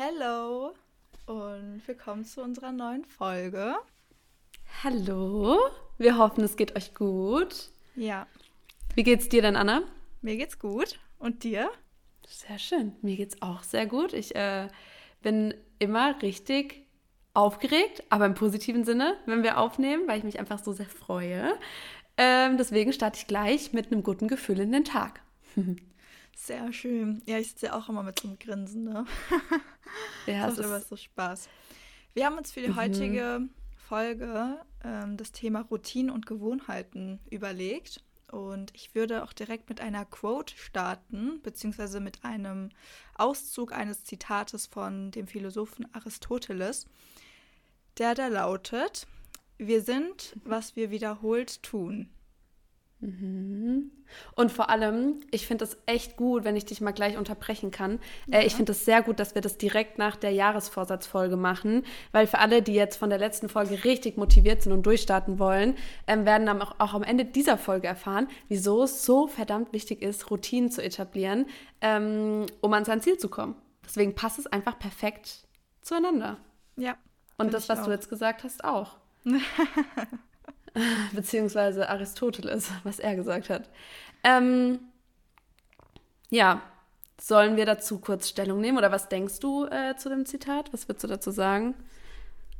Hello und willkommen zu unserer neuen Folge. Hallo, wir hoffen, es geht euch gut. Ja. Wie geht's dir denn, Anna? Mir geht's gut. Und dir? Sehr schön. Mir geht's auch sehr gut. Ich äh, bin immer richtig aufgeregt, aber im positiven Sinne, wenn wir aufnehmen, weil ich mich einfach so sehr freue. Ähm, deswegen starte ich gleich mit einem guten Gefühl in den Tag. Sehr schön. Ja, ich sitze ja auch immer mit so einem Grinsen, ne? Ja, das macht immer so Spaß. Wir haben uns für die mhm. heutige Folge ähm, das Thema Routinen und Gewohnheiten überlegt. Und ich würde auch direkt mit einer Quote starten, beziehungsweise mit einem Auszug eines Zitates von dem Philosophen Aristoteles, der da lautet, wir sind, was wir wiederholt tun. Mhm. Und vor allem, ich finde es echt gut, wenn ich dich mal gleich unterbrechen kann. Ja. Äh, ich finde es sehr gut, dass wir das direkt nach der Jahresvorsatzfolge machen, weil für alle, die jetzt von der letzten Folge richtig motiviert sind und durchstarten wollen, ähm, werden dann auch, auch, am Ende dieser Folge erfahren, wieso es so verdammt wichtig ist, Routinen zu etablieren, ähm, um an sein Ziel zu kommen. Deswegen passt es einfach perfekt zueinander. Ja. Und das, was auch. du jetzt gesagt hast, auch. beziehungsweise Aristoteles, was er gesagt hat. Ähm, ja, sollen wir dazu kurz Stellung nehmen oder was denkst du äh, zu dem Zitat? Was würdest du dazu sagen?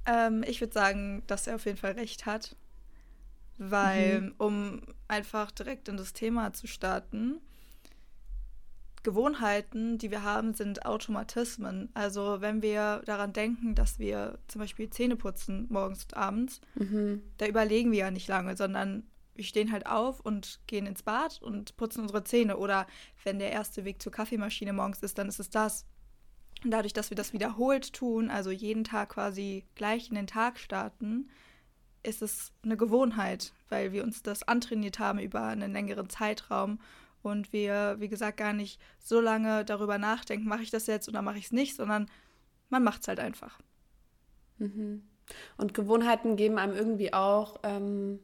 Ähm, ich würde sagen, dass er auf jeden Fall recht hat, weil mhm. um einfach direkt in das Thema zu starten, Gewohnheiten, die wir haben, sind Automatismen. Also wenn wir daran denken, dass wir zum Beispiel Zähne putzen morgens und abends, mhm. da überlegen wir ja nicht lange, sondern wir stehen halt auf und gehen ins Bad und putzen unsere Zähne. Oder wenn der erste Weg zur Kaffeemaschine morgens ist, dann ist es das. Und dadurch, dass wir das wiederholt tun, also jeden Tag quasi gleich in den Tag starten, ist es eine Gewohnheit, weil wir uns das antrainiert haben über einen längeren Zeitraum und wir, wie gesagt, gar nicht so lange darüber nachdenken, mache ich das jetzt oder mache ich es nicht, sondern man macht es halt einfach. Mhm. Und Gewohnheiten geben einem irgendwie auch ähm,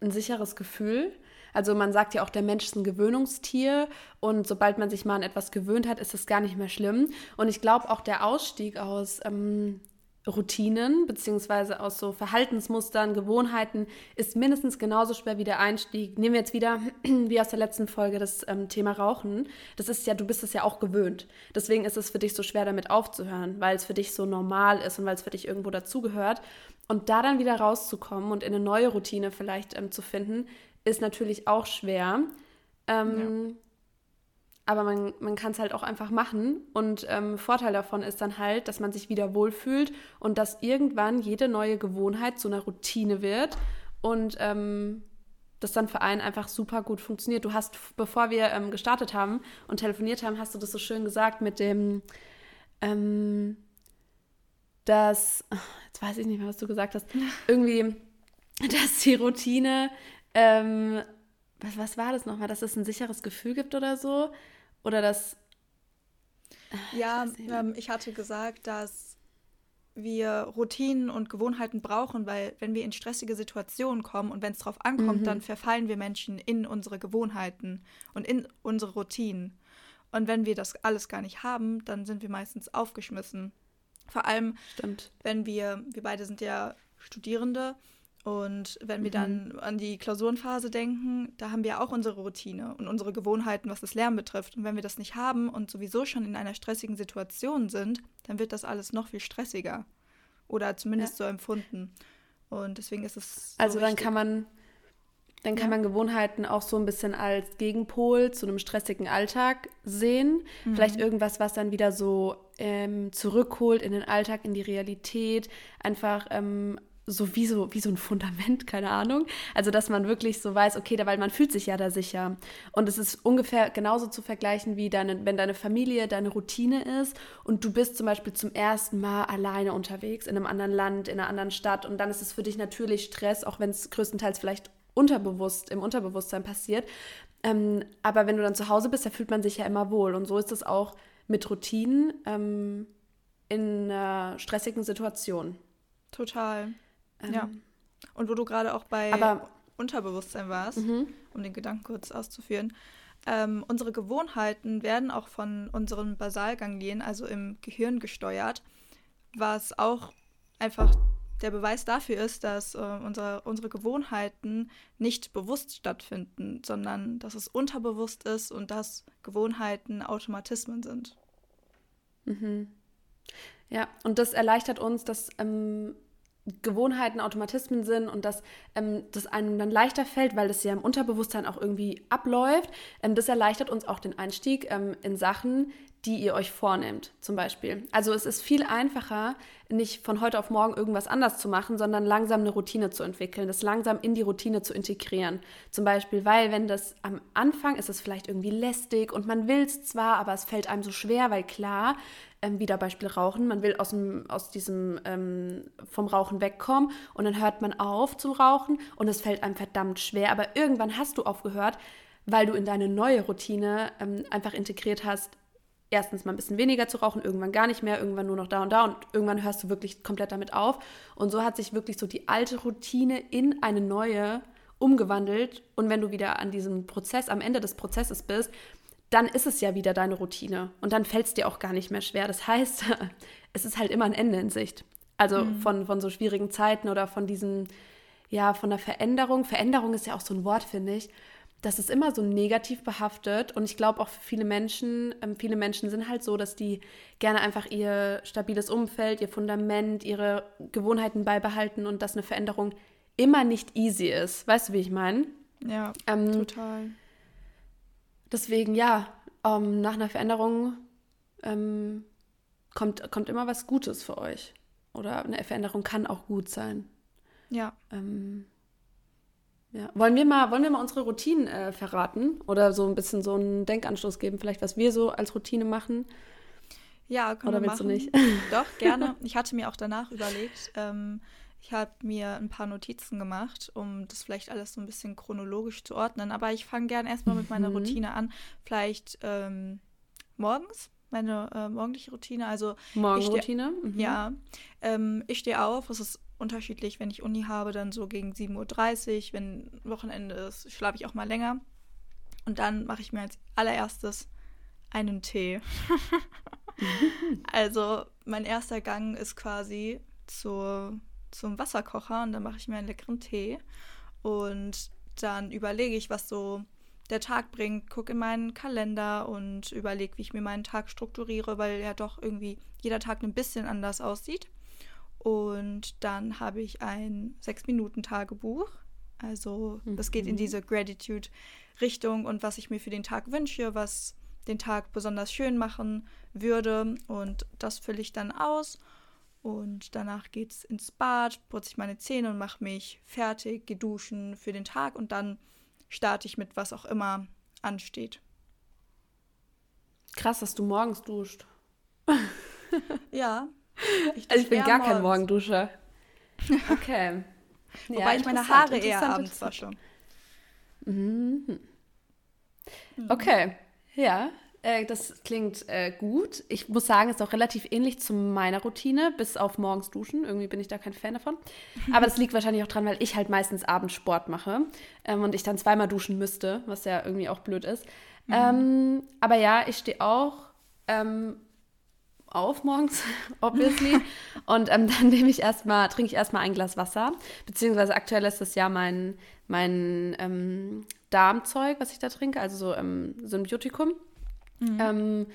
ein sicheres Gefühl. Also man sagt ja auch, der Mensch ist ein Gewöhnungstier und sobald man sich mal an etwas gewöhnt hat, ist es gar nicht mehr schlimm. Und ich glaube auch der Ausstieg aus ähm, Routinen beziehungsweise aus so Verhaltensmustern, Gewohnheiten ist mindestens genauso schwer wie der Einstieg. Nehmen wir jetzt wieder, wie aus der letzten Folge, das ähm, Thema Rauchen. Das ist ja, du bist es ja auch gewöhnt. Deswegen ist es für dich so schwer, damit aufzuhören, weil es für dich so normal ist und weil es für dich irgendwo dazugehört. Und da dann wieder rauszukommen und in eine neue Routine vielleicht ähm, zu finden, ist natürlich auch schwer. Ähm, ja aber man, man kann es halt auch einfach machen. Und ähm, Vorteil davon ist dann halt, dass man sich wieder wohlfühlt und dass irgendwann jede neue Gewohnheit zu einer Routine wird und ähm, das dann für einen einfach super gut funktioniert. Du hast, bevor wir ähm, gestartet haben und telefoniert haben, hast du das so schön gesagt mit dem, ähm, dass, jetzt weiß ich nicht mehr, was du gesagt hast, irgendwie, dass die Routine, ähm, was, was war das nochmal, dass es ein sicheres Gefühl gibt oder so? Oder das. Ja, ähm, ich hatte gesagt, dass wir Routinen und Gewohnheiten brauchen, weil wenn wir in stressige Situationen kommen und wenn es darauf ankommt, mhm. dann verfallen wir Menschen in unsere Gewohnheiten und in unsere Routinen. Und wenn wir das alles gar nicht haben, dann sind wir meistens aufgeschmissen. Vor allem, Stimmt. wenn wir, wir beide sind ja Studierende und wenn wir mhm. dann an die Klausurenphase denken, da haben wir auch unsere Routine und unsere Gewohnheiten, was das Lernen betrifft. Und wenn wir das nicht haben und sowieso schon in einer stressigen Situation sind, dann wird das alles noch viel stressiger. Oder zumindest ja. so empfunden. Und deswegen ist es. So also dann wichtig. kann man, dann kann ja. man Gewohnheiten auch so ein bisschen als Gegenpol zu einem stressigen Alltag sehen. Mhm. Vielleicht irgendwas, was dann wieder so ähm, zurückholt in den Alltag, in die Realität, einfach ähm, so wie, so wie so ein Fundament, keine Ahnung. Also, dass man wirklich so weiß, okay, da, weil man fühlt sich ja da sicher. Und es ist ungefähr genauso zu vergleichen, wie deine, wenn deine Familie deine Routine ist und du bist zum Beispiel zum ersten Mal alleine unterwegs in einem anderen Land, in einer anderen Stadt und dann ist es für dich natürlich Stress, auch wenn es größtenteils vielleicht unterbewusst, im Unterbewusstsein passiert. Ähm, aber wenn du dann zu Hause bist, da fühlt man sich ja immer wohl. Und so ist es auch mit Routinen ähm, in einer stressigen Situation. Total. Ähm, ja. Und wo du gerade auch bei aber, Unterbewusstsein warst, mhm. um den Gedanken kurz auszuführen, ähm, unsere Gewohnheiten werden auch von unseren Basalganglien, also im Gehirn, gesteuert, was auch einfach der Beweis dafür ist, dass äh, unsere, unsere Gewohnheiten nicht bewusst stattfinden, sondern dass es unterbewusst ist und dass Gewohnheiten Automatismen sind. Mhm. Ja, und das erleichtert uns, dass ähm, Gewohnheiten Automatismen sind und dass ähm, das einem dann leichter fällt, weil das ja im Unterbewusstsein auch irgendwie abläuft. Ähm, das erleichtert uns auch den Einstieg ähm, in Sachen, die ihr euch vornehmt, zum Beispiel. Also es ist viel einfacher, nicht von heute auf morgen irgendwas anders zu machen, sondern langsam eine Routine zu entwickeln, das langsam in die Routine zu integrieren. Zum Beispiel, weil wenn das am Anfang ist es vielleicht irgendwie lästig und man will es zwar, aber es fällt einem so schwer, weil klar, ähm, wieder Beispiel Rauchen, man will aus, dem, aus diesem ähm, vom Rauchen wegkommen und dann hört man auf zu rauchen und es fällt einem verdammt schwer, aber irgendwann hast du aufgehört, weil du in deine neue Routine ähm, einfach integriert hast, erstens mal ein bisschen weniger zu rauchen, irgendwann gar nicht mehr, irgendwann nur noch da und da und irgendwann hörst du wirklich komplett damit auf. Und so hat sich wirklich so die alte Routine in eine neue umgewandelt. Und wenn du wieder an diesem Prozess, am Ende des Prozesses bist, dann ist es ja wieder deine Routine und dann fällt es dir auch gar nicht mehr schwer. Das heißt, es ist halt immer ein Ende in Sicht. Also mhm. von, von so schwierigen Zeiten oder von diesen, ja, von der Veränderung. Veränderung ist ja auch so ein Wort, finde ich das ist immer so negativ behaftet und ich glaube auch für viele Menschen, ähm, viele Menschen sind halt so, dass die gerne einfach ihr stabiles Umfeld, ihr Fundament, ihre Gewohnheiten beibehalten und dass eine Veränderung immer nicht easy ist. Weißt du, wie ich meine? Ja, ähm, total. Deswegen, ja, ähm, nach einer Veränderung ähm, kommt, kommt immer was Gutes für euch. Oder eine Veränderung kann auch gut sein. Ja. Ähm, ja. Wollen, wir mal, wollen wir mal unsere Routinen äh, verraten oder so ein bisschen so einen Denkanstoß geben, vielleicht was wir so als Routine machen? Ja, können oder wir willst machen. du nicht? Doch, gerne. Ich hatte mir auch danach überlegt, ähm, ich habe mir ein paar Notizen gemacht, um das vielleicht alles so ein bisschen chronologisch zu ordnen. Aber ich fange gerne erstmal mit meiner mhm. Routine an. Vielleicht ähm, morgens, meine äh, morgendliche Routine. Also Morgenroutine? Mhm. Ja. Ähm, ich stehe auf, es ist unterschiedlich. Wenn ich Uni habe, dann so gegen 7.30 Uhr. Wenn Wochenende ist, schlafe ich auch mal länger. Und dann mache ich mir als allererstes einen Tee. also mein erster Gang ist quasi zur, zum Wasserkocher und dann mache ich mir einen leckeren Tee. Und dann überlege ich, was so der Tag bringt, gucke in meinen Kalender und überlege, wie ich mir meinen Tag strukturiere, weil ja doch irgendwie jeder Tag ein bisschen anders aussieht. Und dann habe ich ein Sechs-Minuten-Tagebuch. Also das geht in mhm. diese Gratitude-Richtung und was ich mir für den Tag wünsche, was den Tag besonders schön machen würde. Und das fülle ich dann aus. Und danach geht es ins Bad, putze ich meine Zähne und mache mich fertig, gehe duschen für den Tag und dann starte ich mit was auch immer ansteht. Krass, dass du morgens duscht. ja, ich, also ich bin gar morgens. kein Morgenduscher. Okay. Wobei ja, ich meine Haare eher abends wasche. Mhm. Okay, ja, äh, das klingt äh, gut. Ich muss sagen, es ist auch relativ ähnlich zu meiner Routine, bis auf morgens duschen. Irgendwie bin ich da kein Fan davon. Aber das liegt wahrscheinlich auch dran, weil ich halt meistens abends Sport mache ähm, und ich dann zweimal duschen müsste, was ja irgendwie auch blöd ist. Mhm. Ähm, aber ja, ich stehe auch ähm, auf morgens, obviously. und ähm, dann nehme ich erstmal, trinke ich erstmal ein Glas Wasser. Beziehungsweise aktuell ist das ja mein, mein ähm, Darmzeug, was ich da trinke, also so ähm, Symbiotikum. Mhm. Ähm,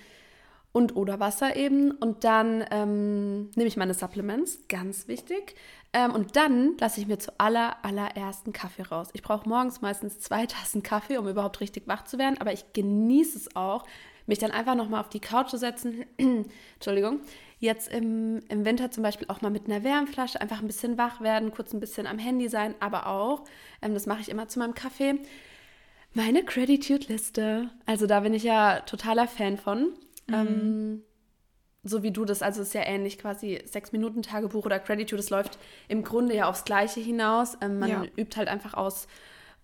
und oder Wasser eben. Und dann ähm, nehme ich meine Supplements, ganz wichtig. Ähm, und dann lasse ich mir zu aller, allerersten Kaffee raus. Ich brauche morgens meistens zwei Tassen Kaffee, um überhaupt richtig wach zu werden. Aber ich genieße es auch, mich dann einfach nochmal auf die Couch zu setzen, Entschuldigung, jetzt im, im Winter zum Beispiel auch mal mit einer Wärmflasche einfach ein bisschen wach werden, kurz ein bisschen am Handy sein, aber auch, ähm, das mache ich immer zu meinem Kaffee, meine Gratitude-Liste. Also da bin ich ja totaler Fan von. Mhm. Ähm, so wie du das, also es ist ja ähnlich quasi sechs Minuten Tagebuch oder Gratitude, das läuft im Grunde ja aufs Gleiche hinaus. Ähm, man ja. übt halt einfach aus,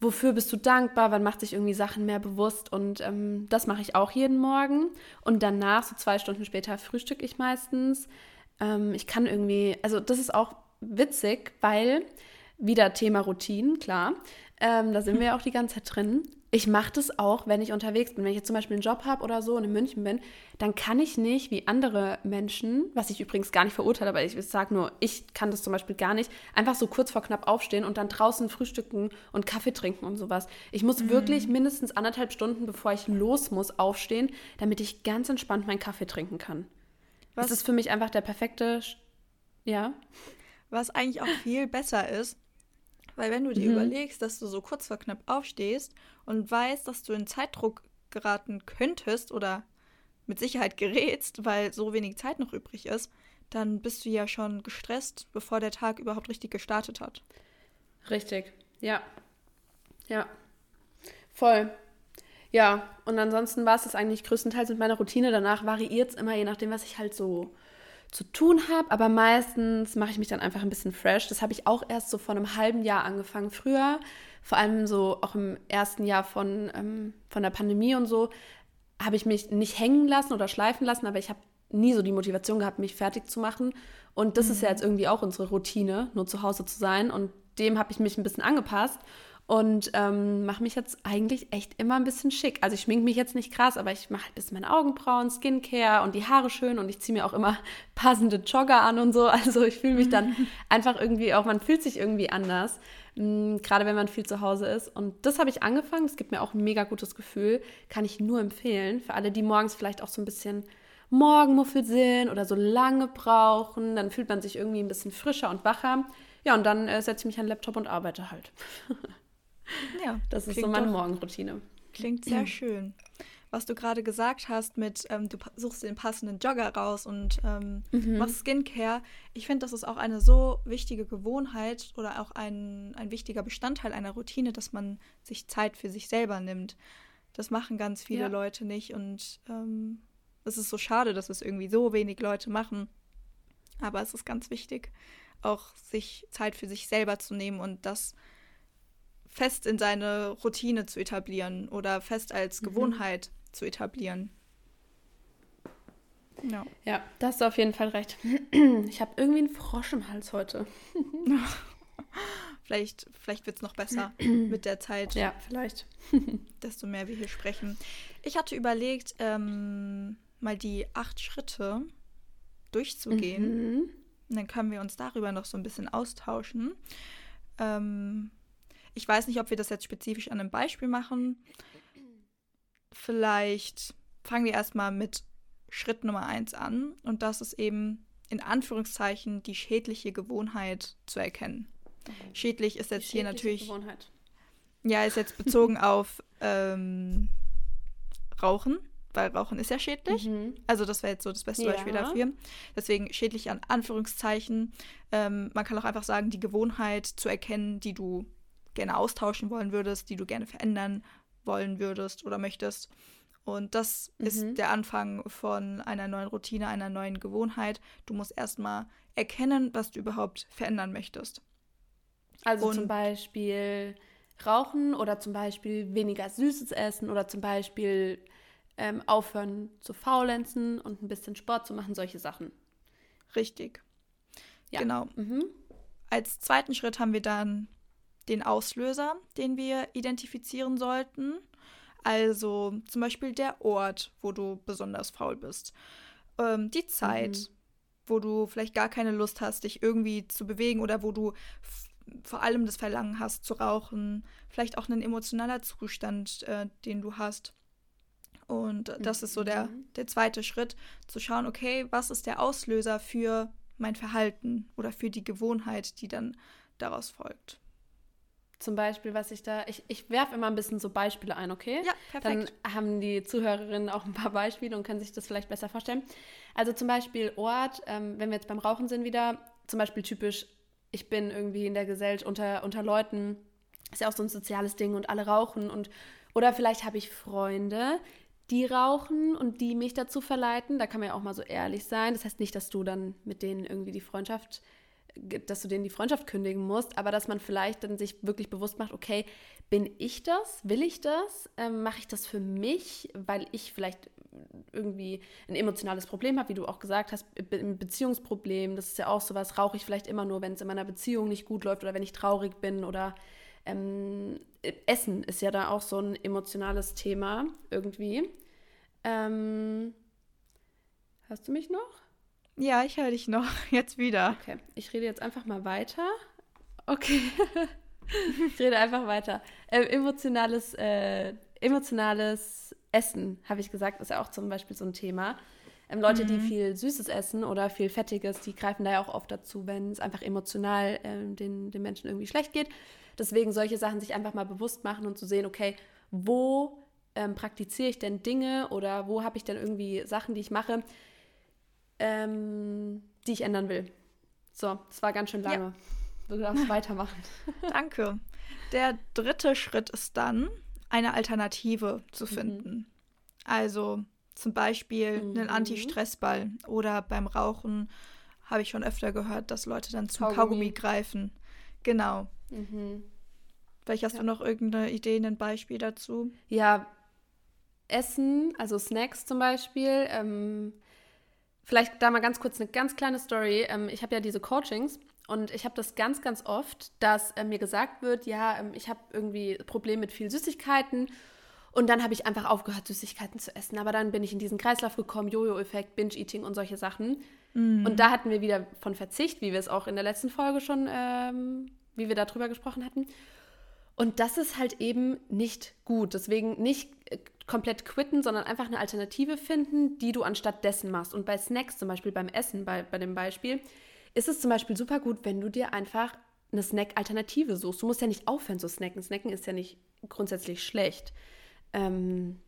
wofür bist du dankbar, wann macht sich irgendwie Sachen mehr bewusst und ähm, das mache ich auch jeden Morgen und danach, so zwei Stunden später, frühstücke ich meistens. Ähm, ich kann irgendwie, also das ist auch witzig, weil wieder Thema Routinen, klar, ähm, da sind wir ja auch die ganze Zeit drin. Ich mache das auch, wenn ich unterwegs bin. Wenn ich jetzt zum Beispiel einen Job habe oder so und in München bin, dann kann ich nicht wie andere Menschen, was ich übrigens gar nicht verurteile, aber ich sage nur, ich kann das zum Beispiel gar nicht, einfach so kurz vor knapp aufstehen und dann draußen frühstücken und Kaffee trinken und sowas. Ich muss mhm. wirklich mindestens anderthalb Stunden, bevor ich los muss, aufstehen, damit ich ganz entspannt meinen Kaffee trinken kann. Was? Das ist für mich einfach der perfekte, ja. Was eigentlich auch viel besser ist, weil wenn du dir mhm. überlegst, dass du so kurz vor knapp aufstehst und weißt, dass du in Zeitdruck geraten könntest oder mit Sicherheit gerätst, weil so wenig Zeit noch übrig ist, dann bist du ja schon gestresst, bevor der Tag überhaupt richtig gestartet hat. Richtig, ja. Ja. Voll. Ja, und ansonsten war es das eigentlich größtenteils mit meiner Routine. Danach variiert es immer, je nachdem, was ich halt so zu tun habe, aber meistens mache ich mich dann einfach ein bisschen fresh. Das habe ich auch erst so vor einem halben Jahr angefangen. Früher, vor allem so auch im ersten Jahr von, ähm, von der Pandemie und so, habe ich mich nicht hängen lassen oder schleifen lassen, aber ich habe nie so die Motivation gehabt, mich fertig zu machen. Und das mhm. ist ja mhm. jetzt irgendwie auch unsere Routine, nur zu Hause zu sein. Und dem habe ich mich ein bisschen angepasst und ähm, mache mich jetzt eigentlich echt immer ein bisschen schick. Also ich schminke mich jetzt nicht krass, aber ich mache halt ein bisschen meine Augenbrauen, Skincare und die Haare schön und ich ziehe mir auch immer passende Jogger an und so. Also ich fühle mich dann einfach irgendwie auch, man fühlt sich irgendwie anders, mh, gerade wenn man viel zu Hause ist. Und das habe ich angefangen, das gibt mir auch ein mega gutes Gefühl, kann ich nur empfehlen für alle, die morgens vielleicht auch so ein bisschen Morgenmuffel sind oder so lange brauchen, dann fühlt man sich irgendwie ein bisschen frischer und wacher. Ja, und dann äh, setze ich mich an den Laptop und arbeite halt. Ja, das ist so meine doch, Morgenroutine. Klingt sehr schön. Was du gerade gesagt hast mit, ähm, du suchst den passenden Jogger raus und ähm, mhm. machst Skincare. Ich finde, das ist auch eine so wichtige Gewohnheit oder auch ein, ein wichtiger Bestandteil einer Routine, dass man sich Zeit für sich selber nimmt. Das machen ganz viele ja. Leute nicht und ähm, es ist so schade, dass es irgendwie so wenig Leute machen. Aber es ist ganz wichtig, auch sich Zeit für sich selber zu nehmen und das fest in seine Routine zu etablieren oder fest als mhm. Gewohnheit zu etablieren. Ja. ja, da hast du auf jeden Fall recht. Ich habe irgendwie einen Frosch im Hals heute. vielleicht vielleicht wird es noch besser mit der Zeit. Ja, vielleicht. desto mehr wir hier sprechen. Ich hatte überlegt, ähm, mal die acht Schritte durchzugehen. Mhm. Und dann können wir uns darüber noch so ein bisschen austauschen. Ähm, ich weiß nicht, ob wir das jetzt spezifisch an einem Beispiel machen. Vielleicht fangen wir erstmal mit Schritt Nummer eins an. Und das ist eben in Anführungszeichen die schädliche Gewohnheit zu erkennen. Mhm. Schädlich ist jetzt hier natürlich. Gewohnheit. Ja, ist jetzt bezogen auf ähm, Rauchen, weil Rauchen ist ja schädlich. Mhm. Also das wäre jetzt so das beste ja. Beispiel dafür. Deswegen schädlich an Anführungszeichen. Ähm, man kann auch einfach sagen, die Gewohnheit zu erkennen, die du gerne austauschen wollen würdest, die du gerne verändern wollen würdest oder möchtest. Und das mhm. ist der Anfang von einer neuen Routine, einer neuen Gewohnheit. Du musst erstmal erkennen, was du überhaupt verändern möchtest. Also Und zum Beispiel rauchen oder zum Beispiel weniger Süßes essen oder zum Beispiel ähm, aufhören zu faulenzen und ein bisschen Sport zu machen, solche Sachen. Richtig. Ja. Genau. Mhm. Als zweiten Schritt haben wir dann den Auslöser, den wir identifizieren sollten. Also zum Beispiel der Ort, wo du besonders faul bist. Ähm, die Zeit, mhm. wo du vielleicht gar keine Lust hast, dich irgendwie zu bewegen oder wo du vor allem das Verlangen hast zu rauchen. Vielleicht auch ein emotionaler Zustand, äh, den du hast. Und das ist so der, mhm. der zweite Schritt, zu schauen, okay, was ist der Auslöser für mein Verhalten oder für die Gewohnheit, die dann daraus folgt zum Beispiel, was ich da, ich, ich werfe immer ein bisschen so Beispiele ein, okay? Ja, perfekt. Dann haben die Zuhörerinnen auch ein paar Beispiele und können sich das vielleicht besser vorstellen. Also zum Beispiel Ort, ähm, wenn wir jetzt beim Rauchen sind wieder, zum Beispiel typisch, ich bin irgendwie in der Gesellschaft unter, unter Leuten, ist ja auch so ein soziales Ding und alle rauchen und oder vielleicht habe ich Freunde, die rauchen und die mich dazu verleiten. Da kann man ja auch mal so ehrlich sein. Das heißt nicht, dass du dann mit denen irgendwie die Freundschaft dass du denen die Freundschaft kündigen musst, aber dass man vielleicht dann sich wirklich bewusst macht, okay, bin ich das? Will ich das? Ähm, Mache ich das für mich, weil ich vielleicht irgendwie ein emotionales Problem habe, wie du auch gesagt hast, ein Beziehungsproblem, das ist ja auch sowas, rauche ich vielleicht immer nur, wenn es in meiner Beziehung nicht gut läuft oder wenn ich traurig bin oder Ähm, Essen ist ja da auch so ein emotionales Thema irgendwie. Ähm, hörst du mich noch? Ja, ich höre dich noch. Jetzt wieder. Okay, ich rede jetzt einfach mal weiter. Okay. ich rede einfach weiter. Ähm, emotionales, äh, emotionales Essen, habe ich gesagt, ist ja auch zum Beispiel so ein Thema. Ähm, Leute, mhm. die viel Süßes essen oder viel Fettiges, die greifen da ja auch oft dazu, wenn es einfach emotional ähm, den, den Menschen irgendwie schlecht geht. Deswegen solche Sachen sich einfach mal bewusst machen und zu sehen, okay, wo ähm, praktiziere ich denn Dinge oder wo habe ich denn irgendwie Sachen, die ich mache, ähm, die ich ändern will. So, das war ganz schön lange. Ja. Du darfst weitermachen. Danke. Der dritte Schritt ist dann, eine Alternative zu mhm. finden. Mhm. Also zum Beispiel mhm. einen Anti-Stress-Ball oder beim Rauchen habe ich schon öfter gehört, dass Leute dann zum Kaugummi, Kaugummi greifen. Genau. Mhm. Vielleicht hast ja. du noch irgendeine Idee, ein Beispiel dazu? Ja, Essen, also Snacks zum Beispiel. Ähm, vielleicht da mal ganz kurz eine ganz kleine Story. Ähm, ich habe ja diese Coachings und ich habe das ganz, ganz oft, dass äh, mir gesagt wird, ja, ähm, ich habe irgendwie Probleme mit viel Süßigkeiten. Und dann habe ich einfach aufgehört, Süßigkeiten zu essen. Aber dann bin ich in diesen Kreislauf gekommen, Jojo-Effekt, Binge-Eating und solche Sachen. Mm. Und da hatten wir wieder von Verzicht, wie wir es auch in der letzten Folge schon, ähm, wie wir darüber gesprochen hatten. Und das ist halt eben nicht gut. Deswegen nicht äh, komplett quitten, sondern einfach eine Alternative finden, die du anstatt dessen machst. Und bei Snacks, zum Beispiel beim Essen, bei, bei dem Beispiel, ist es zum Beispiel super gut, wenn du dir einfach eine Snack-Alternative suchst. Du musst ja nicht aufhören zu snacken. Snacken ist ja nicht grundsätzlich schlecht. Ähm,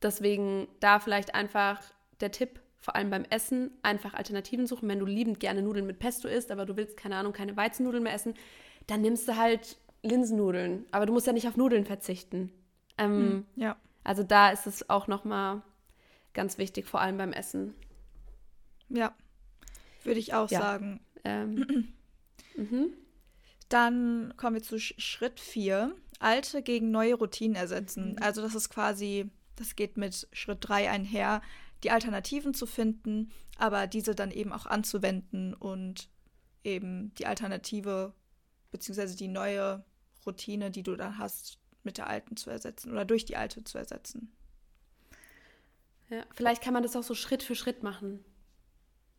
deswegen da vielleicht einfach der Tipp, vor allem beim Essen, einfach Alternativen suchen. Wenn du liebend gerne Nudeln mit Pesto isst, aber du willst, keine Ahnung, keine Weizennudeln mehr essen, dann nimmst du halt Linsennudeln. Aber du musst ja nicht auf Nudeln verzichten. Ähm, hm, ja. Also da ist es auch nochmal ganz wichtig, vor allem beim Essen. Ja, würde ich auch ja. sagen. Ähm. mhm. Dann kommen wir zu Schritt 4. Alte gegen neue Routinen ersetzen. Mhm. Also das ist quasi, das geht mit Schritt 3 einher, die Alternativen zu finden, aber diese dann eben auch anzuwenden und eben die Alternative beziehungsweise die neue Routine, die du dann hast, mit der alten zu ersetzen oder durch die alte zu ersetzen. Ja, vielleicht kann man das auch so Schritt für Schritt machen.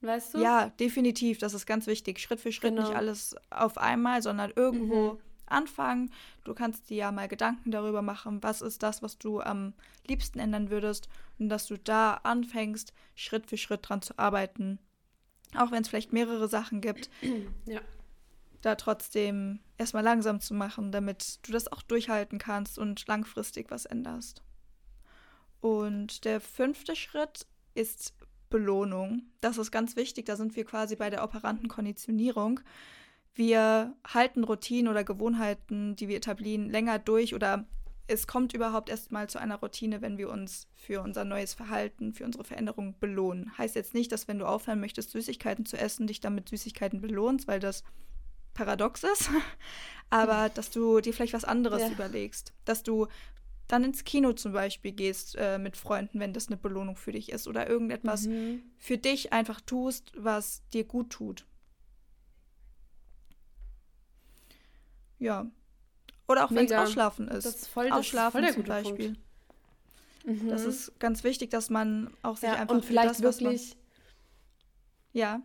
Weißt du? Ja, definitiv. Das ist ganz wichtig. Schritt für Schritt genau. nicht alles auf einmal, sondern irgendwo mhm. anfangen. Du kannst dir ja mal Gedanken darüber machen, was ist das, was du am liebsten ändern würdest und dass du da anfängst, Schritt für Schritt dran zu arbeiten. Auch wenn es vielleicht mehrere Sachen gibt. Ja. Da trotzdem erstmal langsam zu machen, damit du das auch durchhalten kannst und langfristig was änderst. Und der fünfte Schritt ist Belohnung. Das ist ganz wichtig. Da sind wir quasi bei der operanten Konditionierung. Wir halten Routinen oder Gewohnheiten, die wir etablieren, länger durch oder es kommt überhaupt erst mal zu einer Routine, wenn wir uns für unser neues Verhalten, für unsere Veränderung belohnen. Heißt jetzt nicht, dass wenn du aufhören möchtest, Süßigkeiten zu essen, dich damit Süßigkeiten belohnst, weil das paradox ist, aber dass du dir vielleicht was anderes ja. überlegst, dass du dann ins Kino zum Beispiel gehst äh, mit Freunden, wenn das eine Belohnung für dich ist oder irgendetwas mhm. für dich einfach tust, was dir gut tut. Ja. Oder auch wenn es Ausschlafen ist. Das ist voll, Ausschlafen das voll zum Beispiel. Mhm. Das ist ganz wichtig, dass man auch sich ja, einfach und vielleicht das, wirklich ja.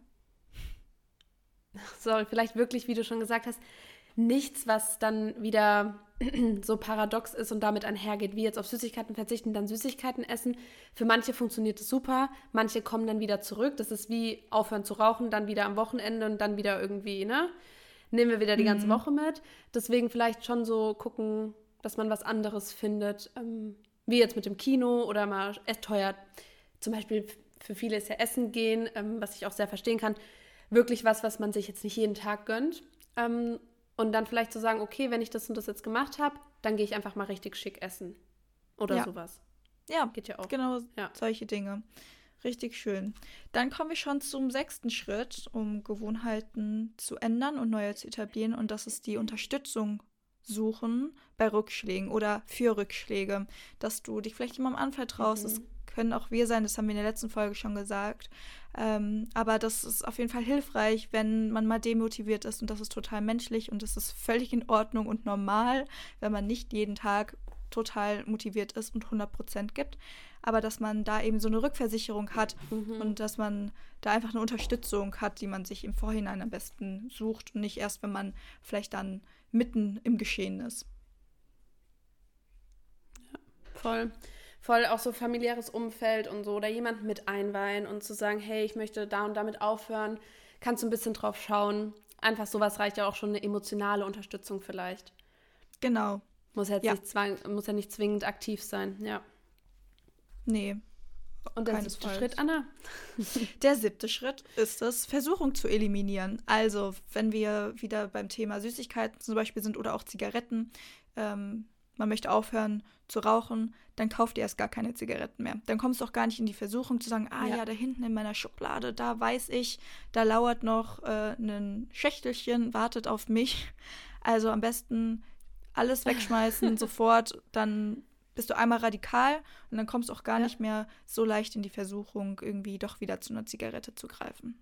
Sorry, vielleicht wirklich, wie du schon gesagt hast, nichts, was dann wieder so paradox ist und damit einhergeht, wie jetzt auf Süßigkeiten verzichten, dann Süßigkeiten essen. Für manche funktioniert es super, manche kommen dann wieder zurück. Das ist wie aufhören zu rauchen, dann wieder am Wochenende und dann wieder irgendwie, ne? Nehmen wir wieder die ganze mhm. Woche mit. Deswegen vielleicht schon so gucken, dass man was anderes findet, ähm, wie jetzt mit dem Kino oder mal teuer. Zum Beispiel für viele ist ja Essen gehen, ähm, was ich auch sehr verstehen kann wirklich was, was man sich jetzt nicht jeden Tag gönnt. Ähm, und dann vielleicht zu sagen, okay, wenn ich das und das jetzt gemacht habe, dann gehe ich einfach mal richtig schick essen. Oder ja. sowas. Ja, geht ja auch. Genau, ja. solche Dinge. Richtig schön. Dann kommen wir schon zum sechsten Schritt, um Gewohnheiten zu ändern und neue zu etablieren. Und das ist die Unterstützung suchen bei Rückschlägen oder für Rückschläge. Dass du dich vielleicht jemandem anvertraust. Mhm. Es können auch wir sein, das haben wir in der letzten Folge schon gesagt. Ähm, aber das ist auf jeden Fall hilfreich, wenn man mal demotiviert ist und das ist total menschlich und das ist völlig in Ordnung und normal, wenn man nicht jeden Tag total motiviert ist und 100 Prozent gibt, aber dass man da eben so eine Rückversicherung hat mhm. und dass man da einfach eine Unterstützung hat, die man sich im Vorhinein am besten sucht und nicht erst, wenn man vielleicht dann mitten im Geschehen ist. Ja, voll voll auch so familiäres Umfeld und so oder jemanden mit einweihen und zu sagen, hey, ich möchte da und damit aufhören, kannst du ein bisschen drauf schauen. Einfach sowas reicht ja auch schon eine emotionale Unterstützung vielleicht. Genau. Muss, jetzt ja. Nicht zwang, muss ja nicht zwingend aktiv sein, ja. Nee. Und der siebte Schritt, Anna? Der siebte Schritt ist es, Versuchung zu eliminieren. Also, wenn wir wieder beim Thema Süßigkeiten zum Beispiel sind oder auch Zigaretten, ähm, man möchte aufhören zu rauchen, dann kauft ihr erst gar keine Zigaretten mehr. Dann kommst du auch gar nicht in die Versuchung zu sagen, ah ja, ja da hinten in meiner Schublade, da weiß ich, da lauert noch äh, ein Schächtelchen, wartet auf mich. Also am besten alles wegschmeißen, sofort, dann bist du einmal radikal und dann kommst du auch gar ja. nicht mehr so leicht in die Versuchung, irgendwie doch wieder zu einer Zigarette zu greifen.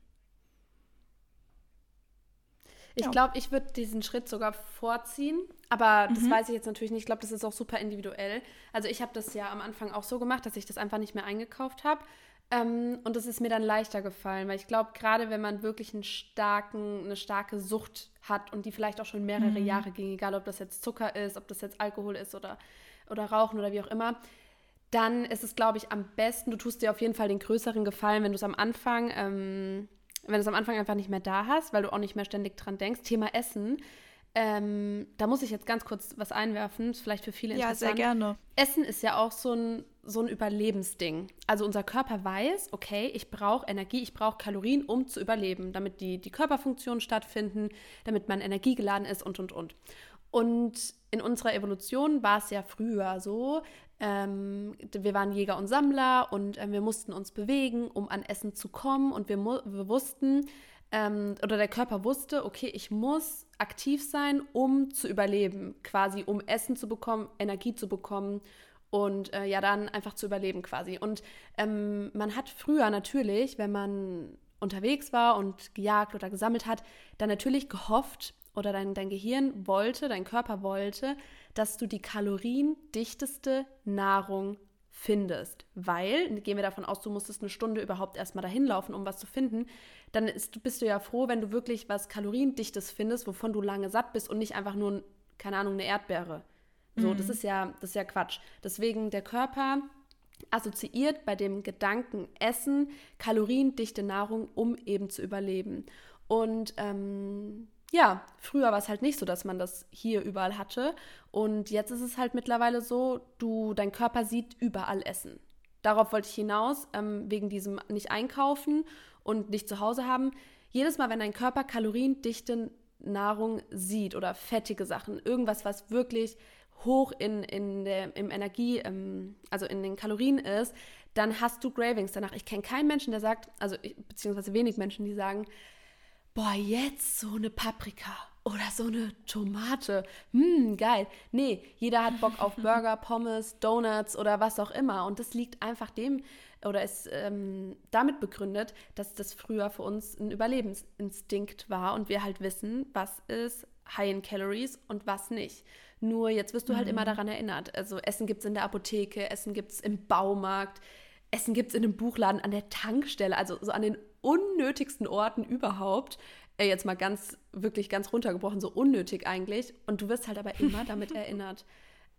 Ich ja. glaube, ich würde diesen Schritt sogar vorziehen, aber das mhm. weiß ich jetzt natürlich nicht. Ich glaube, das ist auch super individuell. Also ich habe das ja am Anfang auch so gemacht, dass ich das einfach nicht mehr eingekauft habe. Ähm, und es ist mir dann leichter gefallen, weil ich glaube, gerade wenn man wirklich einen starken, eine starke Sucht hat und die vielleicht auch schon mehrere mhm. Jahre ging, egal ob das jetzt Zucker ist, ob das jetzt Alkohol ist oder, oder Rauchen oder wie auch immer, dann ist es, glaube ich, am besten, du tust dir auf jeden Fall den größeren Gefallen, wenn du es am Anfang ähm, wenn du es am Anfang einfach nicht mehr da hast, weil du auch nicht mehr ständig dran denkst. Thema Essen. Ähm, da muss ich jetzt ganz kurz was einwerfen, ist vielleicht für viele interessant. Ja, sehr gerne. Essen ist ja auch so ein, so ein Überlebensding. Also unser Körper weiß, okay, ich brauche Energie, ich brauche Kalorien, um zu überleben, damit die, die Körperfunktionen stattfinden, damit man energiegeladen ist und, und, und. Und in unserer Evolution war es ja früher so, ähm, wir waren Jäger und Sammler und äh, wir mussten uns bewegen, um an Essen zu kommen. Und wir, wir wussten, ähm, oder der Körper wusste, okay, ich muss aktiv sein, um zu überleben, quasi um Essen zu bekommen, Energie zu bekommen und äh, ja, dann einfach zu überleben quasi. Und ähm, man hat früher natürlich, wenn man unterwegs war und gejagt oder gesammelt hat, dann natürlich gehofft, oder dein, dein Gehirn wollte, dein Körper wollte, dass du die kaloriendichteste Nahrung findest. Weil, gehen wir davon aus, du musstest eine Stunde überhaupt erstmal dahin laufen, um was zu finden, dann ist, bist du ja froh, wenn du wirklich was kaloriendichtes findest, wovon du lange satt bist und nicht einfach nur, keine Ahnung, eine Erdbeere. So, mhm. das ist ja, das ist ja Quatsch. Deswegen der Körper assoziiert bei dem Gedanken Essen kaloriendichte Nahrung, um eben zu überleben. Und ähm, ja, früher war es halt nicht so, dass man das hier überall hatte. Und jetzt ist es halt mittlerweile so, du, dein Körper sieht überall Essen. Darauf wollte ich hinaus, ähm, wegen diesem nicht einkaufen und nicht zu Hause haben. Jedes Mal, wenn dein Körper kaloriendichte Nahrung sieht oder fettige Sachen, irgendwas, was wirklich hoch in, in der, im Energie, ähm, also in den Kalorien ist, dann hast du Gravings danach. Ich kenne keinen Menschen, der sagt, also beziehungsweise wenig Menschen, die sagen, boah, jetzt so eine Paprika oder so eine Tomate. Hm, geil. Nee, jeder hat Bock auf Burger, Pommes, Donuts oder was auch immer. Und das liegt einfach dem oder ist ähm, damit begründet, dass das früher für uns ein Überlebensinstinkt war und wir halt wissen, was ist high in Calories und was nicht. Nur jetzt wirst du halt mhm. immer daran erinnert. Also Essen gibt es in der Apotheke, Essen gibt es im Baumarkt, Essen gibt es in einem Buchladen, an der Tankstelle, also so an den unnötigsten Orten überhaupt. Äh, jetzt mal ganz, wirklich ganz runtergebrochen, so unnötig eigentlich. Und du wirst halt aber immer damit erinnert,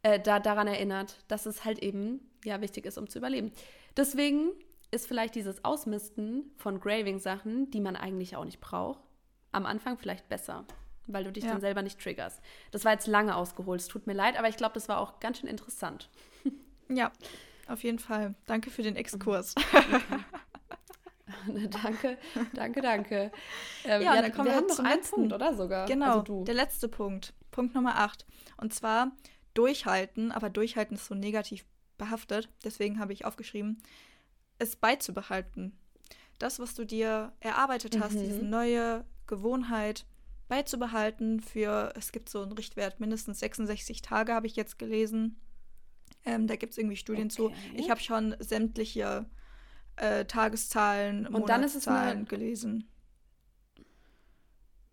äh, da, daran erinnert, dass es halt eben ja wichtig ist, um zu überleben. Deswegen ist vielleicht dieses Ausmisten von Graving-Sachen, die man eigentlich auch nicht braucht, am Anfang vielleicht besser, weil du dich ja. dann selber nicht triggerst. Das war jetzt lange ausgeholt, es tut mir leid, aber ich glaube, das war auch ganz schön interessant. Ja, auf jeden Fall. Danke für den Exkurs. danke, danke, danke. Ähm, ja, ja dann kommen wir, wir noch einen letzten. Punkt, oder sogar? Genau, also der letzte Punkt. Punkt Nummer 8. Und zwar durchhalten, aber durchhalten ist so negativ behaftet. Deswegen habe ich aufgeschrieben, es beizubehalten. Das, was du dir erarbeitet hast, mhm. diese neue Gewohnheit beizubehalten für, es gibt so einen Richtwert, mindestens 66 Tage habe ich jetzt gelesen. Ähm, da gibt es irgendwie Studien okay. zu. Ich habe schon sämtliche äh, Tageszahlen, Und dann ist es eine- gelesen.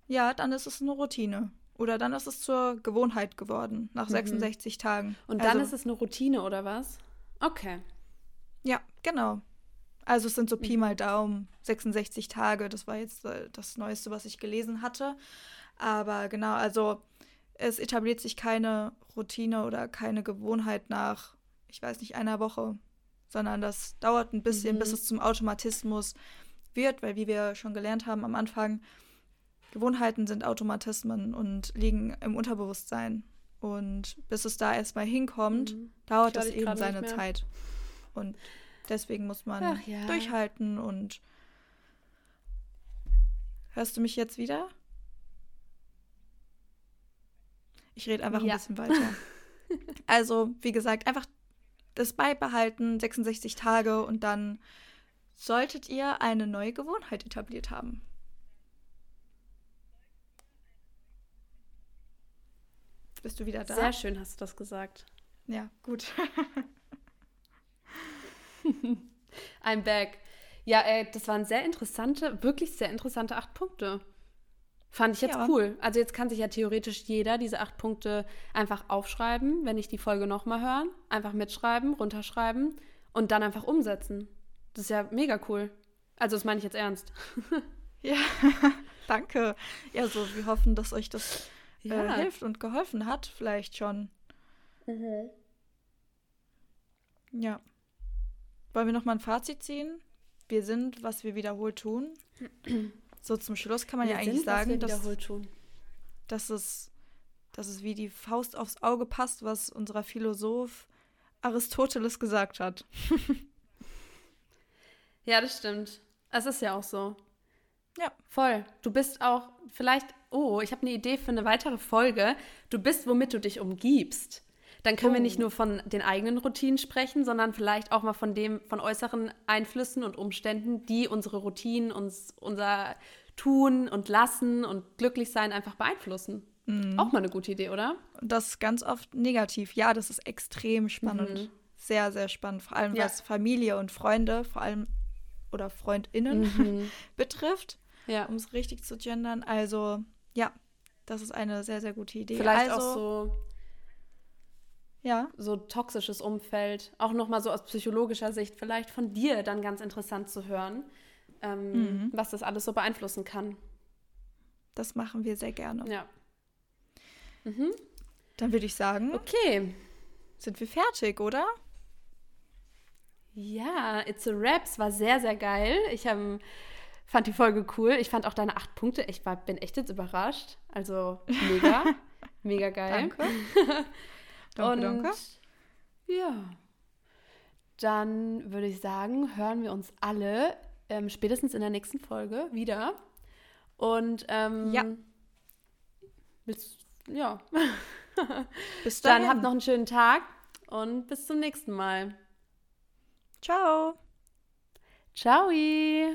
Ja, dann ist es eine Routine. Oder dann ist es zur Gewohnheit geworden, nach 66 Tagen. Mhm. Und dann also, ist es eine Routine oder was? Okay. Ja, genau. Also es sind so Mhm. Pi mal Daumen, 66 Tage. Das war jetzt äh, das Neueste, was ich gelesen hatte. Aber genau, also es etabliert sich keine Routine oder keine Gewohnheit nach, ich weiß nicht, einer Woche, sondern das dauert ein bisschen, Mhm. bis es zum Automatismus wird, weil wie wir schon gelernt haben am Anfang, Gewohnheiten sind Automatismen und liegen im Unterbewusstsein. Und bis es da erstmal hinkommt, Mhm. dauert dich eben seine. Zeit. Und deswegen muss man ja. durchhalten und hörst du mich jetzt wieder? Ich rede einfach Ja. ein bisschen weiter. Also, wie gesagt, einfach das beibehalten, 66 Tage und dann solltet ihr eine neue Gewohnheit etabliert haben. Bist du wieder da? Sehr schön hast du das gesagt. Ja, gut. I'm back. Ja, ey, das waren sehr interessante, wirklich sehr interessante acht Punkte. Fand ich jetzt Ja. cool. Also jetzt kann sich ja theoretisch jeder diese acht Punkte einfach aufschreiben, wenn ich die Folge nochmal hören. Einfach mitschreiben, runterschreiben und dann einfach umsetzen. Das ist ja mega cool. Also das meine ich jetzt ernst. Ja, danke. Ja, so, wir hoffen, dass euch das äh, Ja. hilft und geholfen hat, vielleicht schon. Ja. Wollen wir nochmal ein Fazit ziehen? Wir sind, was wir wiederholt tun. So zum Schluss kann man ja Wir eigentlich sind, was sagen, dass, dass, es, dass es wie die Faust aufs Auge passt, was unser Philosoph Aristoteles gesagt hat. Ja, das stimmt. Es ist ja auch so. Ja. Voll. Du bist auch vielleicht, oh, ich habe eine Idee für eine weitere Folge. Du bist, womit du dich umgibst. Dann können wir Oh. nicht nur von den eigenen Routinen sprechen, sondern vielleicht auch mal von dem, von äußeren Einflüssen und Umständen, die unsere Routinen, uns, unser Tun und Lassen und Glücklichsein einfach beeinflussen. Auch mal eine gute Idee, oder? Das ist ganz oft negativ. Ja, das ist extrem spannend. Mhm. Sehr, sehr spannend. Vor allem Ja. was Familie und Freunde, vor allem oder FreundInnen Mhm. betrifft, Ja. um es richtig zu gendern. Also, ja, das ist eine sehr, sehr gute Idee. Vielleicht also, auch so Ja, so toxisches Umfeld, auch nochmal so aus psychologischer Sicht, vielleicht von dir dann ganz interessant zu hören, ähm, Mhm. was das alles so beeinflussen kann. das machen wir sehr gerne. Ja. Dann würde ich sagen, Okay. sind wir fertig, oder? Ja, It's a Rap. Es war sehr, sehr geil. Ich ähm, fand die Folge cool. Ich fand auch deine acht Punkte. Ich war, bin echt jetzt überrascht. Also mega, mega geil. Danke. danke, Und danke. ja, dann würde ich sagen, hören wir uns alle ähm, spätestens in der nächsten Folge wieder. Und ähm, Ja. Willst, ja. Bis Dann dann. habt noch einen schönen Tag und bis zum nächsten Mal. Ciao. Ciao!